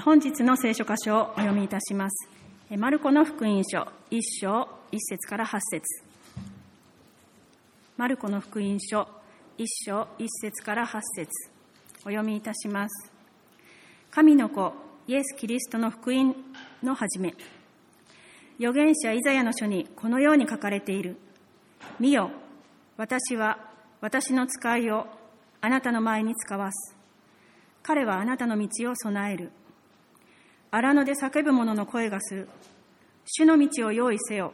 本日の聖書箇所をお読みいたします。マルコの福音書1章1節から8節マルコの福音書1章1節から8節お読みいたします。神の子、イエス・キリストの福音の始め。預言者イザヤの書にこのように書かれている。見よ、私は私の使いをあなたの前に使わす。彼はあなたの道を備える。荒野で叫ぶ者の声がする。主の道を用意せよ。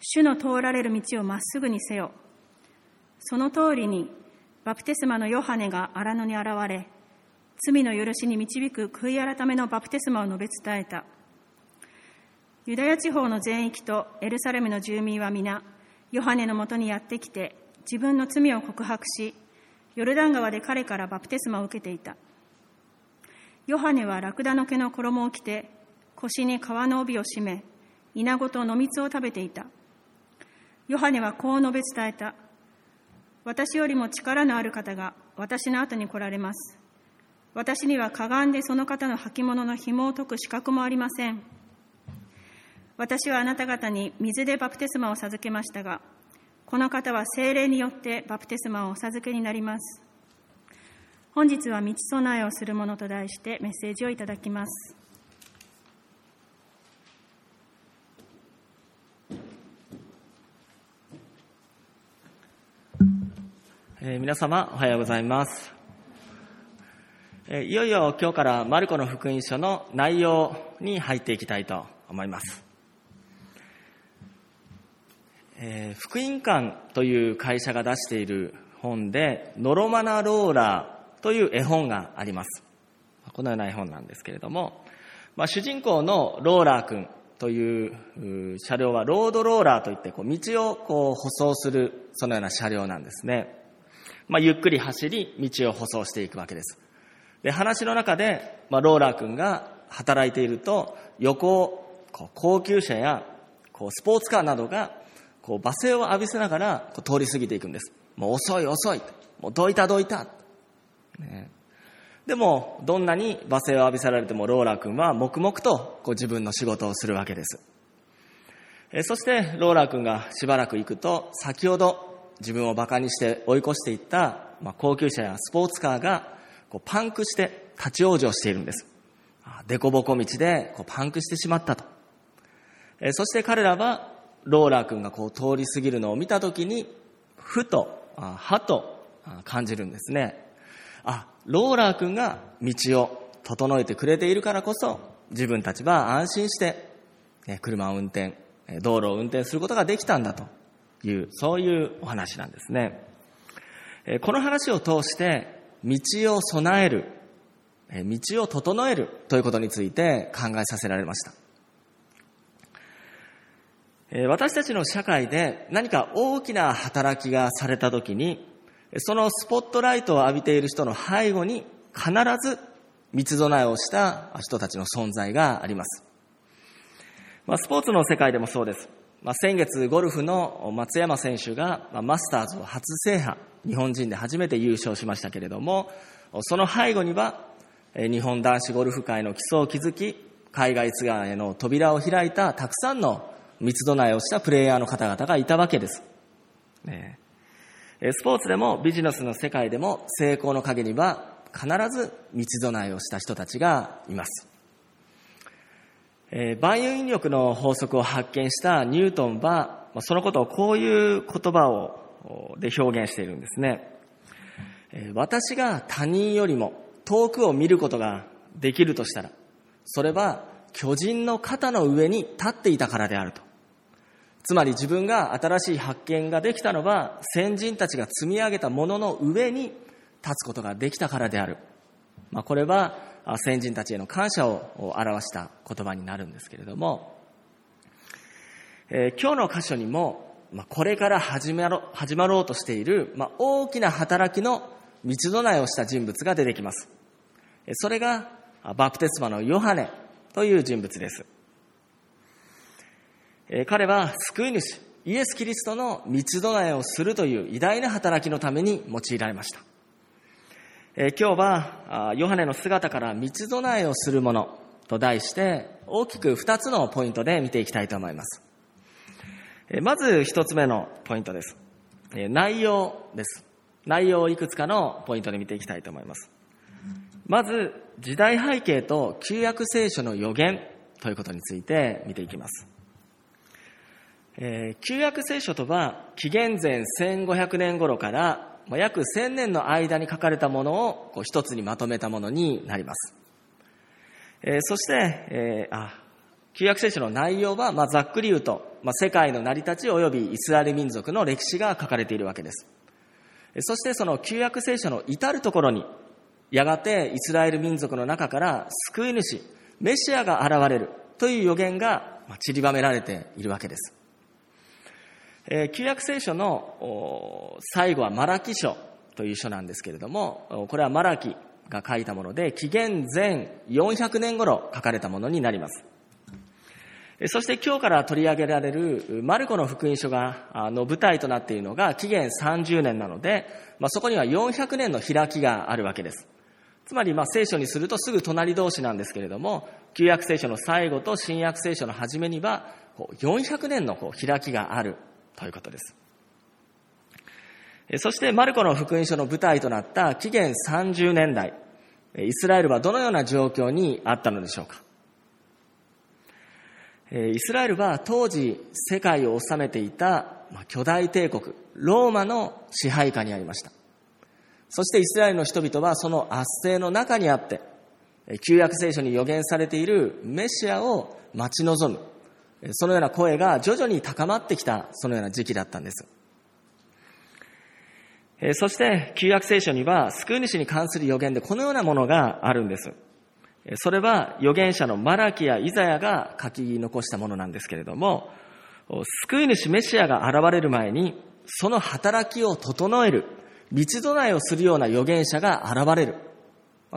主の通られる道をまっすぐにせよ。その通りに、バプテスマのヨハネが荒野に現れ、罪の許しに導く悔い改めのバプテスマを述べ伝えた。ユダヤ地方の全域とエルサレムの住民は皆、ヨハネのもとにやってきて、自分の罪を告白し、ヨルダン川で彼からバプテスマを受けていた。ヨハネはラクダの毛の衣を着て、腰に革の帯を締め、稲子と野蜜を食べていた。ヨハネはこう述べ伝えた。私よりも力のある方が私の後に来られます。私にはかがんでその方の履物の紐を解く資格もありません。私はあなた方に水でバプテスマを授けましたが、この方は精霊によってバプテスマをお授けになります。本日は道備えをするものと題してメッセージをいただきます。えー、皆様おはようございます。いよいよ今日からマルコの福音書の内容に入っていきたいと思います。えー、福音館という会社が出している本で、ノロマナローラーという絵本があります。このような絵本なんですけれども、まあ、主人公のローラー君という車両はロードローラーといってこう道をこう舗装するそのような車両なんですね。まあ、ゆっくり走り道を舗装していくわけです。で、話の中で、まあ、ローラー君が働いていると、横を、高級車や、こう、スポーツカーなどが、こう、罵声を浴びせながら、こう、通り過ぎていくんです。もう遅い遅い。もうどいたどいた。ね、でも、どんなに罵声を浴びせられても、ローラ君は黙々と、こう、自分の仕事をするわけです。えそして、ローラ君がしばらく行くと、先ほど自分を馬鹿にして追い越していった、まあ、高級車やスポーツカーがこうパンクして立ち往生しているんです。凸凹道でこうパンクしてしまったと。えそして彼らはローラー君がこう通り過ぎるのを見たときに、ふと、はと感じるんですね。あ、ローラー君が道を整えてくれているからこそ、自分たちは安心して、車を運転、道路を運転することができたんだという、そういうお話なんですね。この話を通して、道を備える、道を整えるということについて考えさせられました。私たちの社会で何か大きな働きがされたときに、そのスポットライトを浴びている人の背後に必ず道備えをした人たちの存在があります。まあ、スポーツの世界でもそうです。まあ、先月ゴルフの松山選手が、ま、マスターズを初制覇、日本人で初めて優勝しましたけれども、その背後には、日本男子ゴルフ界の基礎を築き、海外ツアーへの扉を開いたたくさんの三つ備えをしたプレイヤーの方々がいたわけです。ね、スポーツでもビジネスの世界でも成功の陰には必ず道備えをした人たちがいます。え、万有引力の法則を発見したニュートンは、そのことをこういう言葉を、で表現しているんですね。私が他人よりも遠くを見ることができるとしたら、それは巨人の肩の上に立っていたからであると。つまり自分が新しい発見ができたのは先人たちが積み上げたものの上に立つことができたからである。まあ、これは先人たちへの感謝を表した言葉になるんですけれども、えー、今日の箇所にも、まあ、これから始まろ始まろうとしている、まあ、大きな働きの道備えをした人物が出てきます。それがバプテスマのヨハネという人物です。彼は救い主、イエス・キリストの道備えをするという偉大な働きのために用いられました。今日は、ヨハネの姿から道備えをするものと題して、大きく2つのポイントで見ていきたいと思います。まず1つ目のポイントです。内容です。内容をいくつかのポイントで見ていきたいと思います。まず、時代背景と旧約聖書の予言ということについて見ていきます。えー、旧約聖書とは、紀元前1500年頃から約1000年の間に書かれたものをこう一つにまとめたものになります。えー、そして、えー、あ、旧約聖書の内容は、まあ、ざっくり言うと、まあ、世界の成り立ち及びイスラエル民族の歴史が書かれているわけです。そしてその旧約聖書の至るところに、やがてイスラエル民族の中から救い主、メシアが現れるという予言が散りばめられているわけです。え旧約聖書の最後はマラキ書という書なんですけれども、これはマラキが書いたもので、紀元前400年頃書かれたものになります。そして今日から取り上げられるマルコの福音書が、の舞台となっているのが紀元30年なので、まあ、そこには400年の開きがあるわけです。つまり、まあ、聖書にするとすぐ隣同士なんですけれども、旧約聖書の最後と新約聖書の初めには、400年の開きがあるということです。そして、マルコの福音書の舞台となった紀元30年代、イスラエルはどのような状況にあったのでしょうか。イスラエルは当時世界を治めていた巨大帝国、ローマの支配下にありました。そしてイスラエルの人々はその圧政の中にあって、旧約聖書に予言されているメシアを待ち望む、そのような声が徐々に高まってきた、そのような時期だったんです。そして、旧約聖書には救い主に関する予言でこのようなものがあるんです。それは預言者のマラキやイザヤが書き残したものなんですけれども、救い主メシアが現れる前に、その働きを整える、道備えをするような預言者が現れる。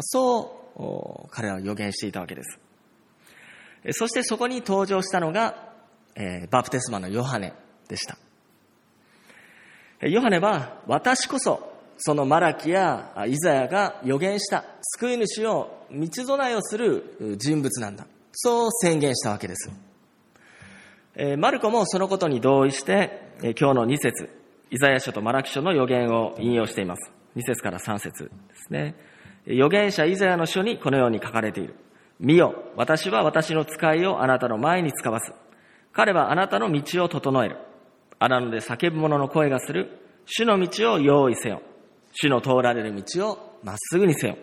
そう彼らは予言していたわけです。そしてそこに登場したのが、えバプテスマのヨハネでした。ヨハネは、私こそそのマラキやイザヤが予言した救い主を道備えをする人物なんだ。そう宣言したわけです。マルコもそのことに同意して、今日の2節イザヤ書とマラキ書の予言を引用しています。2節から3節ですね。預言者イザヤの書にこのように書かれている。見よ、私は私の使いをあなたの前に使わす。彼はあなたの道を整える。荒野で叫ぶ者の声がする。主の道を用意せよ。主の通られる道をまっすぐにせよ。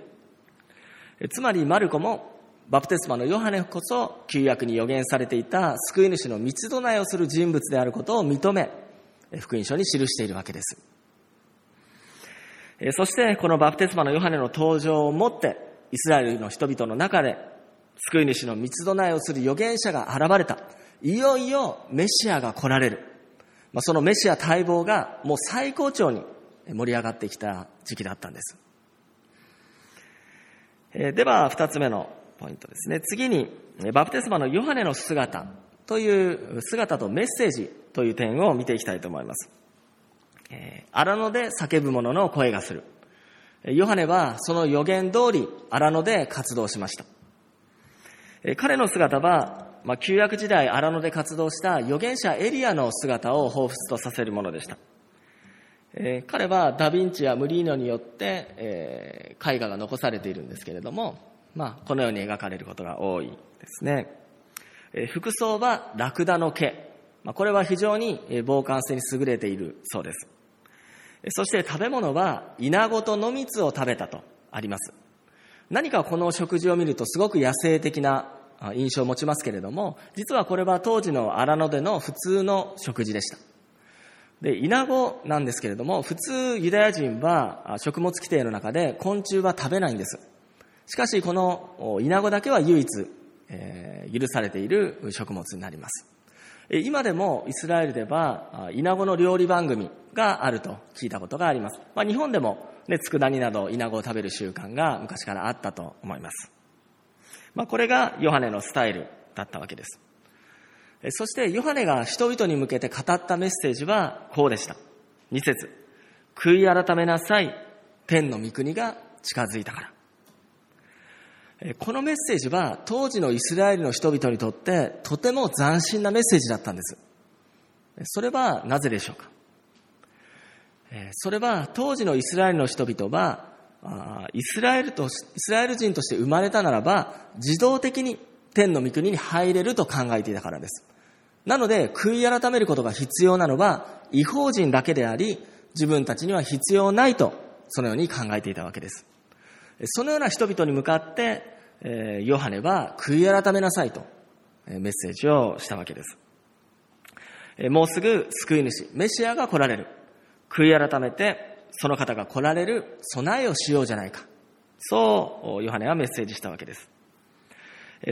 つまりマルコもバプテスマのヨハネこそ旧約に予言されていた救い主の道備えをする人物であることを認め、福音書に記しているわけです。そしてこのバプテスマのヨハネの登場をもってイスラエルの人々の中で救い主の道備えをする預言者が現れた。いよいよメシアが来られる。まあそのメシア待望がもう最高潮に盛り上がってきた時期だったんです。では、二つ目のポイントですね。次に、バプテスマのヨハネの姿という姿とメッセージという点を見ていきたいと思います。荒野で叫ぶ者の声がする。ヨハネはその予言通り荒野で活動しました。彼の姿は、まあ、旧約時代荒野で活動した預言者エリアの姿を彷彿とさせるものでした。えー、彼はダ・ヴィンチやムリーノによって、えー、絵画が残されているんですけれども、まあ、このように描かれることが多いですね。えー、服装はラクダの毛。まあ、これは非常に防寒性に優れているそうです。そして食べ物は稲子と野蜜を食べたとあります。何かこの食事を見るとすごく野生的な印象を持ちますけれども、実はこれは当時の荒野での普通の食事でした。で、イナゴなんですけれども、普通ユダヤ人は食物規定の中で昆虫は食べないんです。しかし、このイナゴだけは唯一、えー、許されている食物になります。今でもイスラエルでは、イナゴの料理番組があると聞いたことがあります。まあ、日本でも、ね、佃煮などイナゴを食べる習慣が昔からあったと思います。まあ、これがヨハネのスタイルだったわけです。そしてヨハネが人々に向けて語ったメッセージはこうでした。2節悔い改めなさい。天の御国が近づいたから。このメッセージは当時のイスラエルの人々にとってとても斬新なメッセージだったんです。それはなぜでしょうか？それは当時のイスラエルの人々はイスラエルとイスラエル人として生まれたならば自動的に天の御国に入れると考えていたからです。なので悔い改めることが必要なのは違法人だけであり自分たちには必要ないとそのように考えていたわけです。そのような人々に向かって、えヨハネは悔い改めなさいとメッセージをしたわけです。もうすぐ救い主、メシアが来られる。悔い改めて、その方が来られる備えをしようじゃないか。そう、ヨハネはメッセージしたわけです。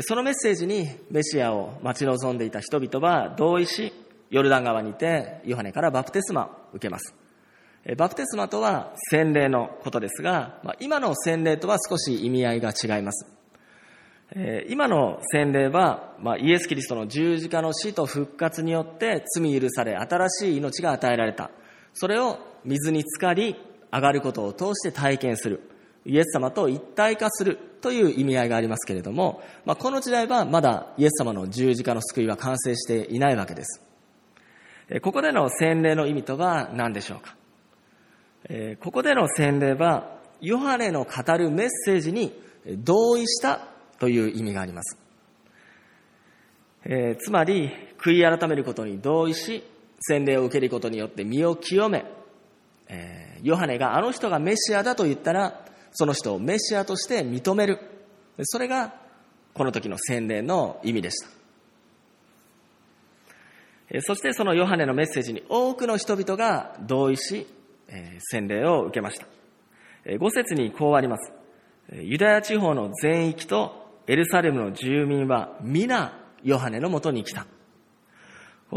そのメッセージにメシアを待ち望んでいた人々は同意し、ヨルダン川にてヨハネからバプテスマを受けます。バプテスマとは洗礼のことですが、今の洗礼とは少し意味合いが違います。今の洗礼は、イエス・キリストの十字架の死と復活によって罪許され新しい命が与えられた。それを水に浸かり、上がることを通して体験する。イエス様と一体化するという意味合いがありますけれども、まあ、この時代はまだイエス様の十字架の救いは完成していないわけです。ここでの洗礼の意味とは何でしょうか？ここでの洗礼は、ヨハネの語るメッセージに同意したという意味があります。えー、つまり、悔い改めることに同意し、洗礼を受けることによって身を清め、えー、ヨハネがあの人がメシアだと言ったら、その人をメシアとして認める。それが、この時の洗礼の意味でした。そしてそのヨハネのメッセージに多くの人々が同意し、え洗礼を受けました。え5節にこうあります。ユダヤ地方の全域とエルサレムの住民は皆ヨハネのもとに来た。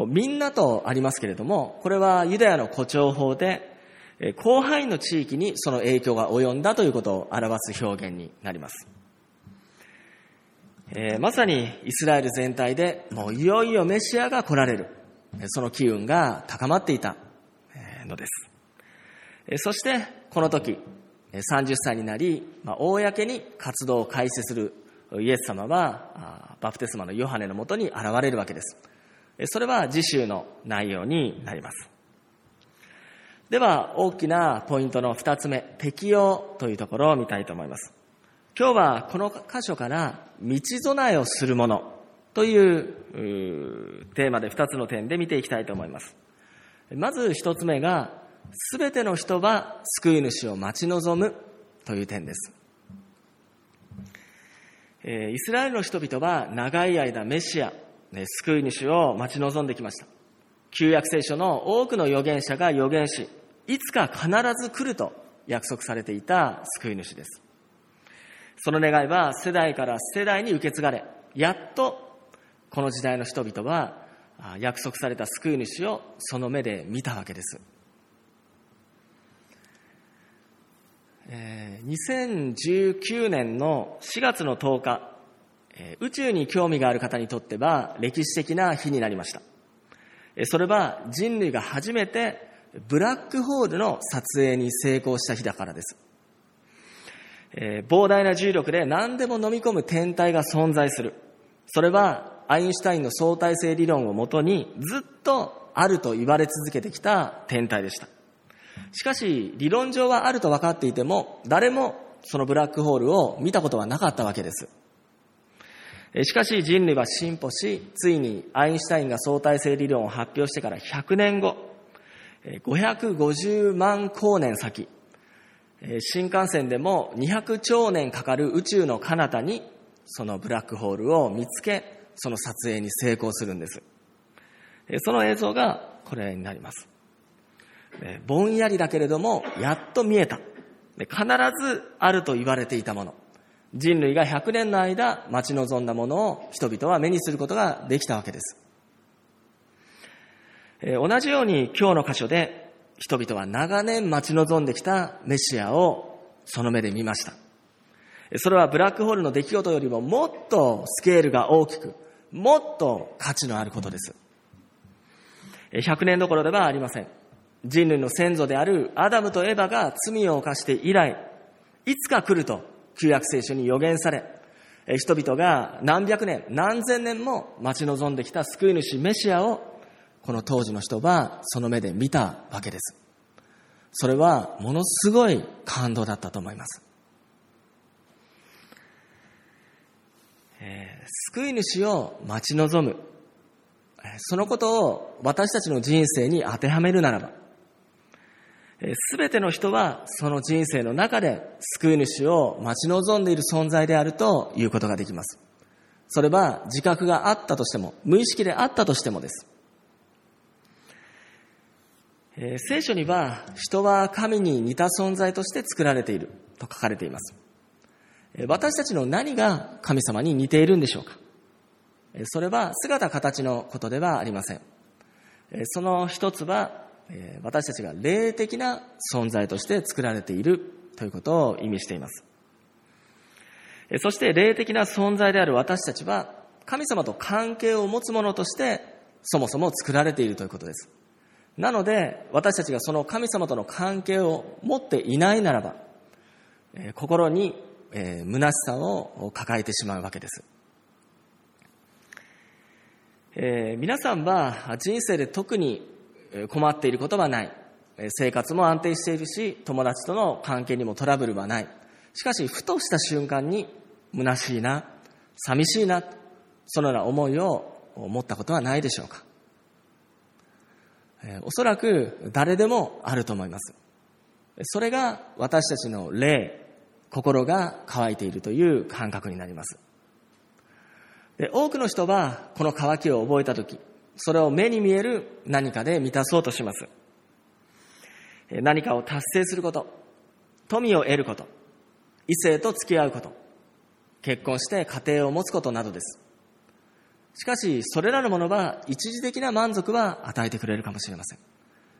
みんなとありますけれども、これはユダヤの誇張法で、広範囲の地域にその影響が及んだということを表す表現になります。えー、まさにイスラエル全体でもういよいよメシアが来られる。その機運が高まっていたのです。そしてこの時30歳になり、まあ、公に活動を開始するイエス様はバプテスマのヨハネのもとに現れるわけですそれは次週の内容になります。では大きなポイントの2つ目適用というところを見たいと思います。今日はこの箇所から道備えをするものというテーマで2つの点で見ていきたいと思います。まず1つ目がすべての人は救い主を待ち望むという点です。イスラエルの人々は長い間メシア、ね救い主を待ち望んできました。旧約聖書の多くの預言者が預言し、いつか必ず来ると約束されていた救い主です。その願いは世代から世代に受け継がれ、やっとこの時代の人々は約束された救い主をその目で見たわけです。え2019年の4月の10日、宇宙に興味がある方にとっては歴史的な日になりました。それは人類が初めてブラックホールの撮影に成功した日だからです。膨大な重力で何でも飲み込む天体が存在する。それはアインシュタインの相対性理論をもとにずっとあると言われ続けてきた天体でした。しかし、理論上はあると分かっていても、誰もそのブラックホールを見たことはなかったわけです。しかし人類は進歩し、ついにアインシュタインが相対性理論を発表してから100年後、550万光年先、新幹線でも200兆年かかる宇宙の彼方に、そのブラックホールを見つけ、その撮影に成功するんです。その映像がこれになります。ぼんやりだけれども、やっと見えた。必ずあると言われていたもの。人類が100年の間待ち望んだものを人々は目にすることができたわけです。同じように今日の箇所で人々は長年待ち望んできたメシアをその目で見ました。それはブラックホールの出来事よりももっとスケールが大きく、もっと価値のあることです。100年どころではありません。人類の先祖であるアダムとエバが罪を犯して以来、いつか来ると旧約聖書に予言され、人々が何百年、何千年も待ち望んできた救い主メシアを、この当時の人はその目で見たわけです。それはものすごい感動だったと思います。えー、救い主を待ち望む。そのことを私たちの人生に当てはめるならば、すべての人はその人生の中で救い主を待ち望んでいる存在であるということができます。それは自覚があったとしても、無意識であったとしてもです。え、聖書には人は神に似た存在として作られていると書かれています。私たちの何が神様に似ているんでしょうかそれは姿形のことではありません。その一つは私たちが霊的な存在として作られているということを意味しています。そして霊的な存在である私たちは神様と関係を持つものとしてそもそも作られているということです。なので私たちがその神様との関係を持っていないならば心に虚しさを抱えてしまうわけです。えー、皆さんは人生で特に困っていることはない。生活も安定しているし、友達との関係にもトラブルはない。しかし、ふとした瞬間に、虚しいな、寂しいな、そのような思いを持ったことはないでしょうか。おそらく誰でもあると思います。それが私たちの霊、心が乾いているという感覚になります。で多くの人はこの渇きを覚えたとき、それを目に見える何かで満たそうとします。何かを達成すること、富を得ること、異性と付き合うこと、結婚して家庭を持つことなどです。しかし、それらのものは一時的な満足は与えてくれるかもしれません。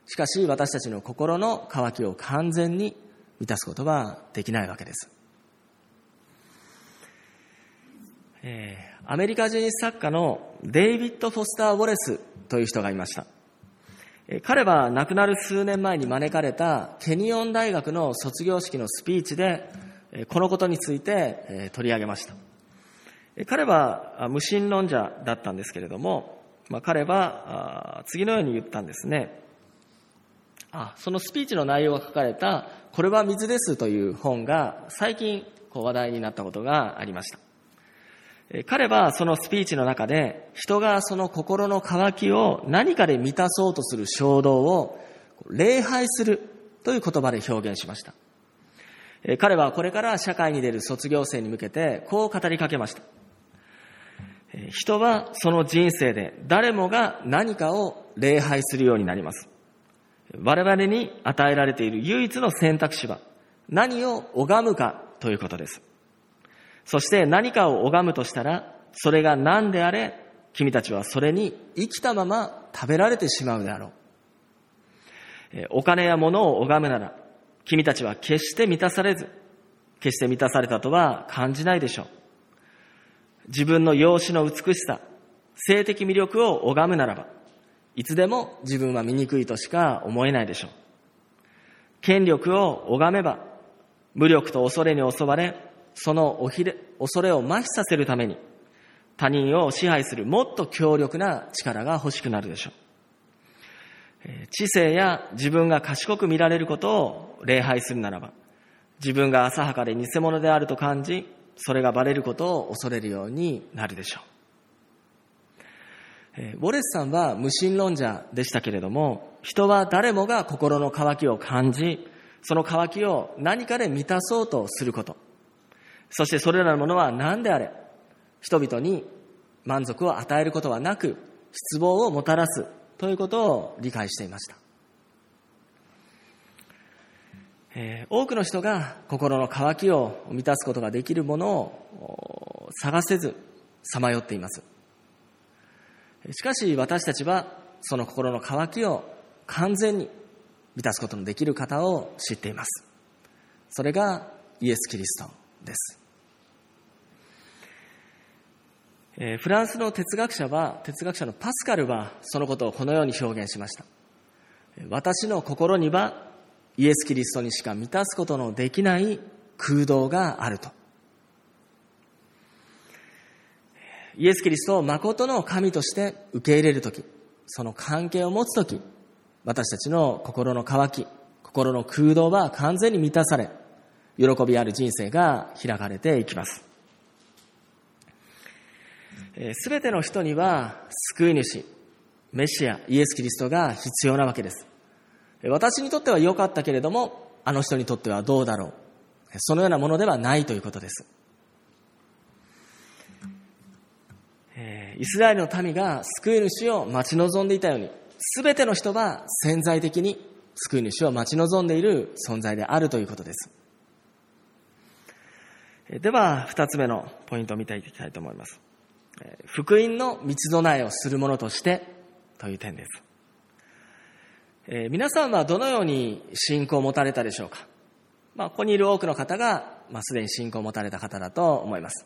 しかし、私たちの心の渇きを完全に満たすことはできないわけです。えー、アメリカ人作家のデイビッド・フォスター・ウォレスという人がいました。えー、彼は亡くなる数年前に招かれたケニオン大学の卒業式のスピーチで、えー、このことについて、え取り上げました。え彼は無神論者だったんですけれども、まあ、彼は次のように言ったんですね。あそのスピーチの内容が書かれた「これは水です」という本が最近こう話題になったことがありました。彼はそのスピーチの中で人がその心の渇きを何かで満たそうとする衝動を礼拝するという言葉で表現しました。彼はこれから社会に出る卒業生に向けてこう語りかけました。人はその人生で誰もが何かを礼拝するようになります。我々に与えられている唯一の選択肢は何を拝むかということです。そして何かを拝むとしたら、それが何であれ、君たちはそれに生きたまま食べられてしまうであろう。お金や物を拝むなら、君たちは決して満たされず、決して満たされたとは感じないでしょう。自分の容姿の美しさ、性的魅力を拝むならば、いつでも自分は醜いとしか思えないでしょう。権力を拝めば、無力と恐れに襲われ、その恐れを麻痺させるために、他人を支配するもっと強力な力が欲しくなるでしょう。知性や自分が賢く見られることを礼拝するならば、自分が浅はかで偽物であると感じ、それがバレることを恐れるようになるでしょう。ウォレスさんは無神論者でしたけれども、人は誰もが心の渇きを感じ、その渇きを何かで満たそうとすること。そしてそれらのものは何であれ、人々に満足を与えることはなく、失望をもたらすということを理解していました。えー、多くの人が心の渇きを満たすことができるものを探せずさまよっています。しかし私たちはその心の渇きを完全に満たすことのできる方を知っています。それがイエス・キリストです。え、フランスの哲学者は、哲学者のパスカルはそのことをこのように表現しました。私の心にはイエス・キリストにしか満たすことのできない空洞があると。イエス・キリストを誠の神として受け入れるとき、その関係を持つとき、私たちの心の渇き、心の空洞は完全に満たされ、喜びある人生が開かれていきます。すべての人には救い主、メシア、イエス・キリストが必要なわけです。私にとっては良かったけれども、あの人にとってはどうだろう。そのようなものではないということです。イスラエルの民が救い主を待ち望んでいたように、すべての人は潜在的に救い主を待ち望んでいる存在であるということです。では、二つ目のポイントを見ていきたいと思います。福音の道備えをするものとしてという点です。え皆さんはどのように信仰を持たれたでしょうか？まあ、ここにいる多くの方が、まあ、すでに信仰を持たれた方だと思います。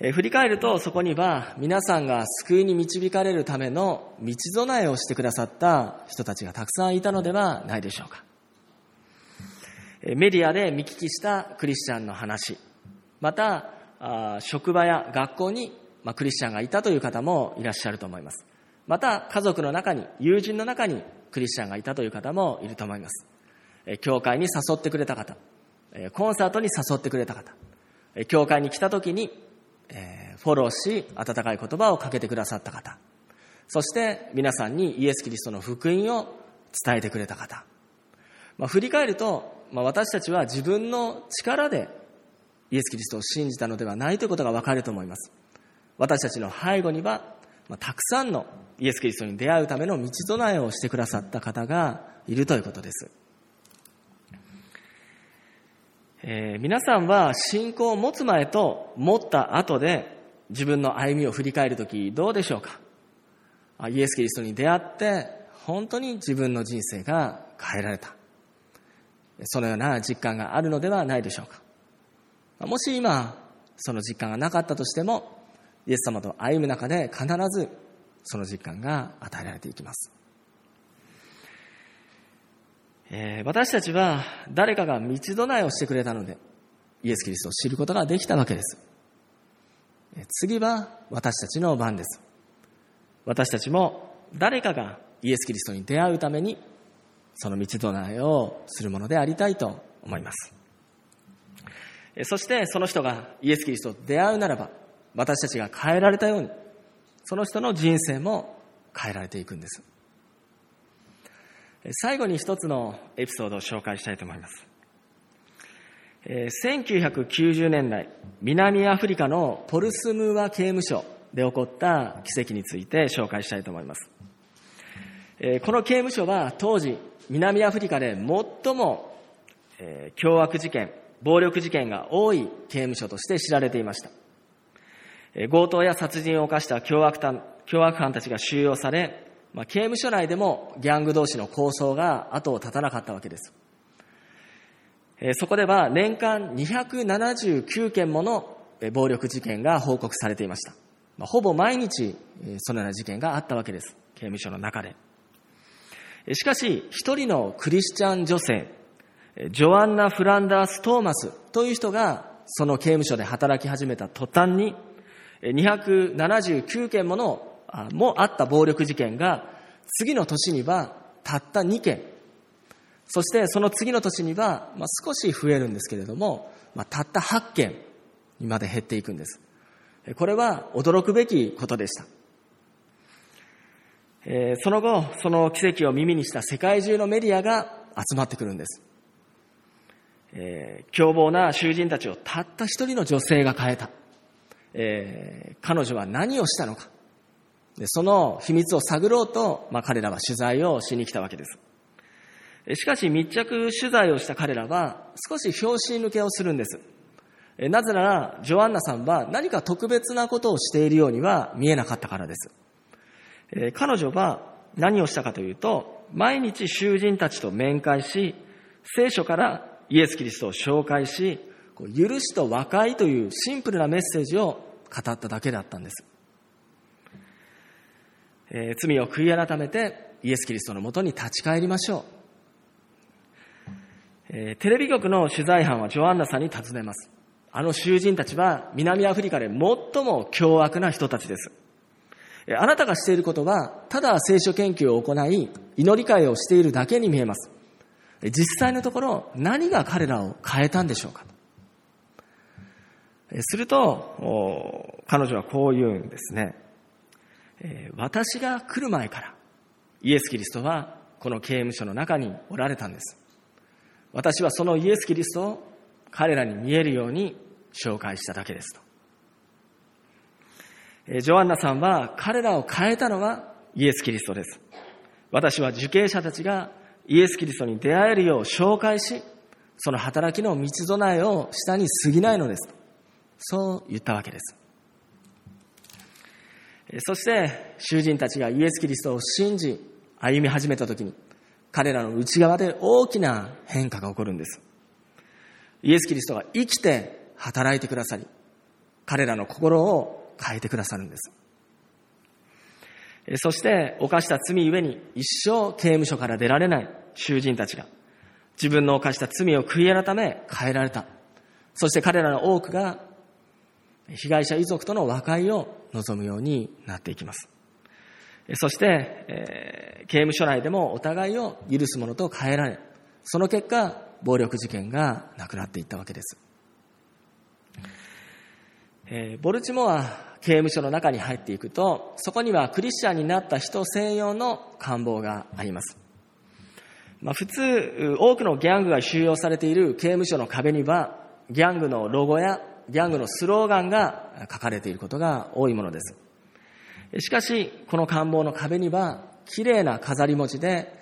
え振り返るとそこには皆さんが救いに導かれるための道備えをしてくださった人たちがたくさんいたのではないでしょうか。メディアで見聞きしたクリスチャンの話、また、職場や学校に、クリスチャンがいたという方もいらっしゃると思います。また、家族の中に、友人の中にクリスチャンがいたという方もいると思います。教会に誘ってくれた方、コンサートに誘ってくれた方、教会に来た時に、フォローし、温かい言葉をかけてくださった方、そして皆さんにイエス・キリストの福音を伝えてくれた方。まあ、振り返ると、まあ、私たちは自分の力でイエス・キリストを信じたのではないということがわかると思います。私たちの背後には、まあ、たくさんのイエス・キリストに出会うための道備えをしてくださった方がいるということです。えー、皆さんは信仰を持つ前と持った後で自分の歩みを振り返るときどうでしょうか？イエス・キリストに出会って本当に自分の人生が変えられた。そのような実感があるのではないでしょうか。もし今、その実感がなかったとしても、イエス様と歩む中で必ずその実感が与えられていきます。えー、私たちは誰かが道備えをしてくれたので、イエス・キリストを知ることができたわけです。次は私たちの番です。私たちも誰かがイエス・キリストに出会うために、その道備えをするものでありたいと思います。そしてその人がイエス・キリストと出会うならば、私たちが変えられたように、その人の人生も変えられていくんです。最後に一つのエピソードを紹介したいと思います。1990年代、南アフリカのポルスムーア刑務所で起こった奇跡について紹介したいと思います。この刑務所は当時、南アフリカで最も凶悪事件、暴力事件が多い刑務所として知られていました。強盗や殺人を犯した凶悪凶悪犯たちが収容され、まあ、刑務所内でもギャング同士の抗争が後を絶たなかったわけです。そこでは年間279件もの暴力事件が報告されていました。まあ、ほぼ毎日そのような事件があったわけです。刑務所の中で。しかし、一人のクリスチャン女性、ジョアンナ・フランダース・トーマスという人がその刑務所で働き始めた途端に、279件もの、もあった暴力事件が、次の年にはたった2件、そしてその次の年には、まあ、少し増えるんですけれども、まあ、たった8件にまで減っていくんです。これは驚くべきことでした。えその後、その奇跡を耳にした世界中のメディアが集まってくるんです。えー、凶暴な囚人たちをたった一人の女性が変えた。えー、彼女は何をしたのか。でその秘密を探ろうと、まあ、彼らは取材をしに来たわけです。しかし密着取材をした彼らは少し拍子抜けをするんです。なぜなら、ジョアンナさんは何か特別なことをしているようには見えなかったからです。彼女は何をしたかというと、毎日囚人たちと面会し、聖書からイエス・キリストを紹介し、許しと和解というシンプルなメッセージを語っただけだったんです。えー、罪を悔い改めてイエス・キリストのもとに立ち返りましょう。えー、テレビ局の取材班はジョアンナさんに尋ねます。あの囚人たちは南アフリカで最も凶悪な人たちです。あなたがしていることは、ただ聖書研究を行い、祈り会をしているだけに見えます。実際のところ、何が彼らを変えたんでしょうかすると、彼女はこう言うんですね。私が来る前から、イエス・キリストはこの刑務所の中におられたんです。私はそのイエス・キリストを彼らに見えるように紹介しただけですと。ジョアンナさんは彼らを変えたのはイエス・キリストです。私は受刑者たちがイエス・キリストに出会えるよう紹介し、その働きの道備えを下に過ぎないのです。そう言ったわけです。そして、囚人たちがイエス・キリストを信じ、歩み始めた時に、彼らの内側で大きな変化が起こるんです。イエス・キリストが生きて働いてくださり、彼らの心を変えてくださるんです。そして犯した罪ゆえに一生刑務所から出られない囚人たちが自分の犯した罪を悔い改め変えられた。そして彼らの多くが被害者遺族との和解を望むようになっていきます。そして、えー、刑務所内でもお互いを許すものと変えられ、その結果、暴力事件がなくなっていったわけです。えー、ボルチモア刑務所の中に入っていくと、そこにはクリスチャンになった人専用の官房があります。まあ、普通、多くのギャングが収容されている刑務所の壁には、ギャングのロゴやギャングのスローガンが書かれていることが多いものです。しかし、この官房の壁には、綺麗な飾り文字で、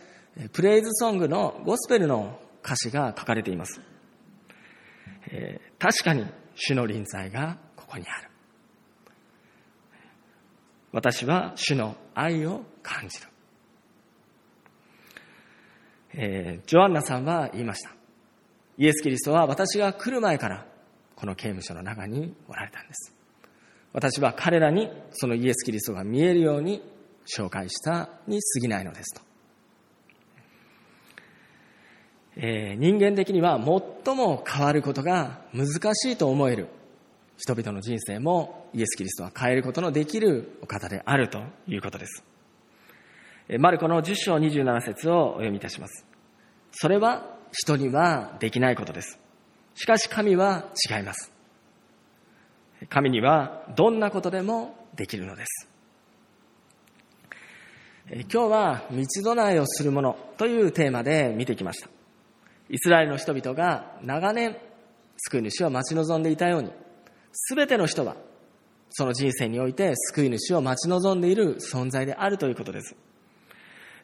プレイズソングのゴスペルの歌詞が書かれています。えー、確かに主の臨在がここにある。私は主の愛を感じる。えー、ジョアンナさんは言いました。イエス・キリストは私が来る前からこの刑務所の中におられたんです。私は彼らにそのイエス・キリストが見えるように紹介したに過ぎないのですと。えー、人間的には最も変わることが難しいと思える人々の人生もイエス・キリストは変えることのできるお方であるということです。マルコの10章27節をお読みいたします。それは人にはできないことです。しかし神は違います。神にはどんなことでもできるのです。今日は道備えをするものというテーマで見てきました。イスラエルの人々が長年救い主を待ち望んでいたように、すべての人はその人生において救い主を待ち望んでいる存在であるということです。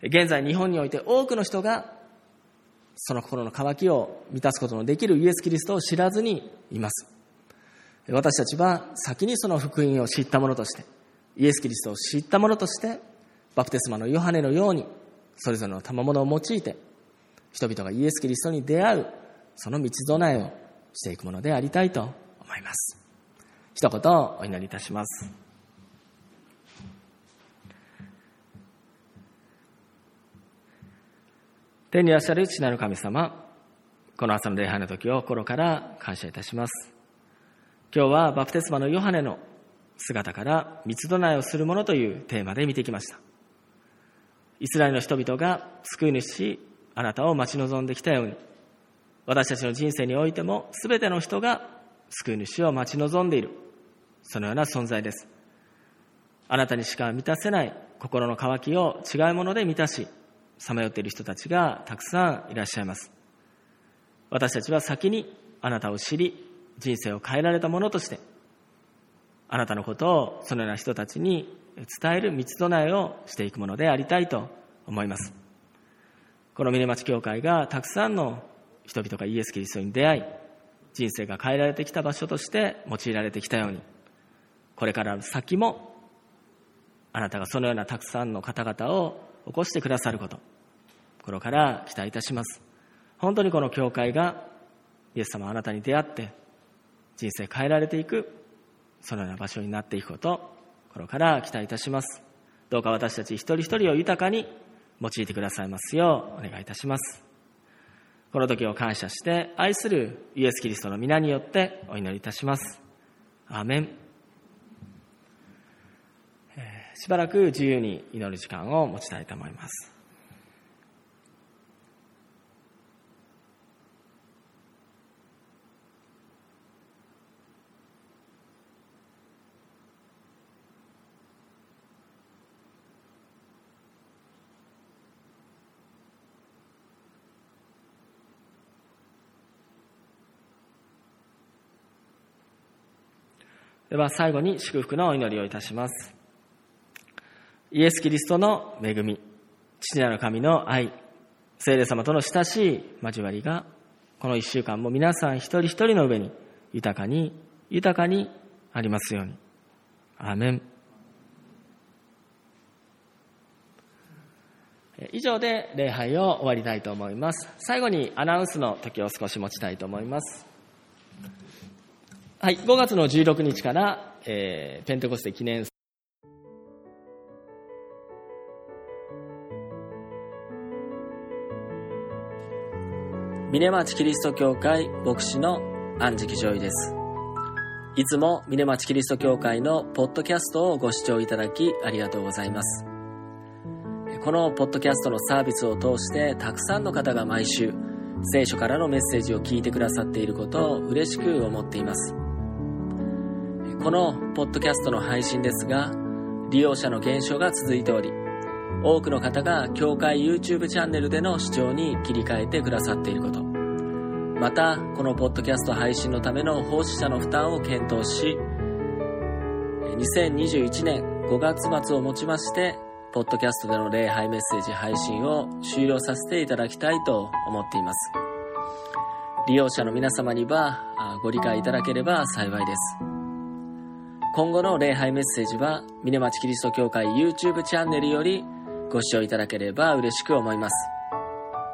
現在日本において多くの人がその心の渇きを満たすことのできるイエス・キリストを知らずにいます。私たちは先にその福音を知ったものとして、イエス・キリストを知ったものとして、バプテスマのヨハネのように、それぞれの賜物を用いて、人々がイエス・キリストに出会う、その道備えをしていくものでありたいと思います。一言お祈りいたします。天にいらっしゃる父なる神様、この朝の礼拝の時を心から感謝いたします。今日はバプテスマのヨハネの姿から三つ唱えをするものというテーマで見てきました。イスラエルの人々が救い主、あなたを待ち望んできたように、私たちの人生においても全ての人が救い主を待ち望んでいる、そのような存在です。あなたにしか満たせない心の渇きを違うもので満たし、さまよっている人たちがたくさんいらっしゃいます。私たちは先にあなたを知り、人生を変えられたものとして、あなたのことをそのような人たちに伝える道備えをしていくものでありたいと思います。この峰町教会がたくさんの人々がイエス・キリストに出会い、人生が変えられてきた場所として用いられてきたように、これから先も、あなたがそのようなたくさんの方々を起こしてくださること、心から期待いたします。本当にこの教会が、イエス様あなたに出会って、人生変えられていく、そのような場所になっていくこと、心から期待いたします。どうか私たち一人一人を豊かに用いてくださいますようお願いいたします。この時を感謝して愛するイエス・キリストの皆によってお祈りいたします。アーメン。しばらく自由に祈る時間を持ちたいと思います。では最後に祝福のお祈りをいたします。イエス・キリストの恵み、父なる神の愛、聖霊様との親しい交わりが、この一週間も皆さん一人一人の上に豊かに、豊かにありますように。アーメン。以上で礼拝を終わりたいと思います。最後にアナウンスの時を少し持ちたいと思います。はい、5月の16日から、えー、ペンテコステ記念峰町キリスト教会牧師の安食上位です。いつも峰町キリスト教会のポッドキャストをご視聴いただきありがとうございます。このポッドキャストのサービスを通してたくさんの方が毎週聖書からのメッセージを聞いてくださっていることを嬉しく思っています。このポッドキャストの配信ですが、利用者の減少が続いており、多くの方が教会 YouTube チャンネルでの視聴に切り替えてくださっていること、また、このポッドキャスト配信のための奉仕者の負担を検討し、2021年5月末をもちまして、ポッドキャストでの礼拝メッセージ配信を終了させていただきたいと思っています。利用者の皆様にはご理解いただければ幸いです。今後の礼拝メッセージは、峰町キリスト教会 YouTube チャンネルよりご視聴いただければ嬉しく思います。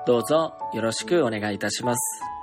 どうぞよろしくお願いいたします。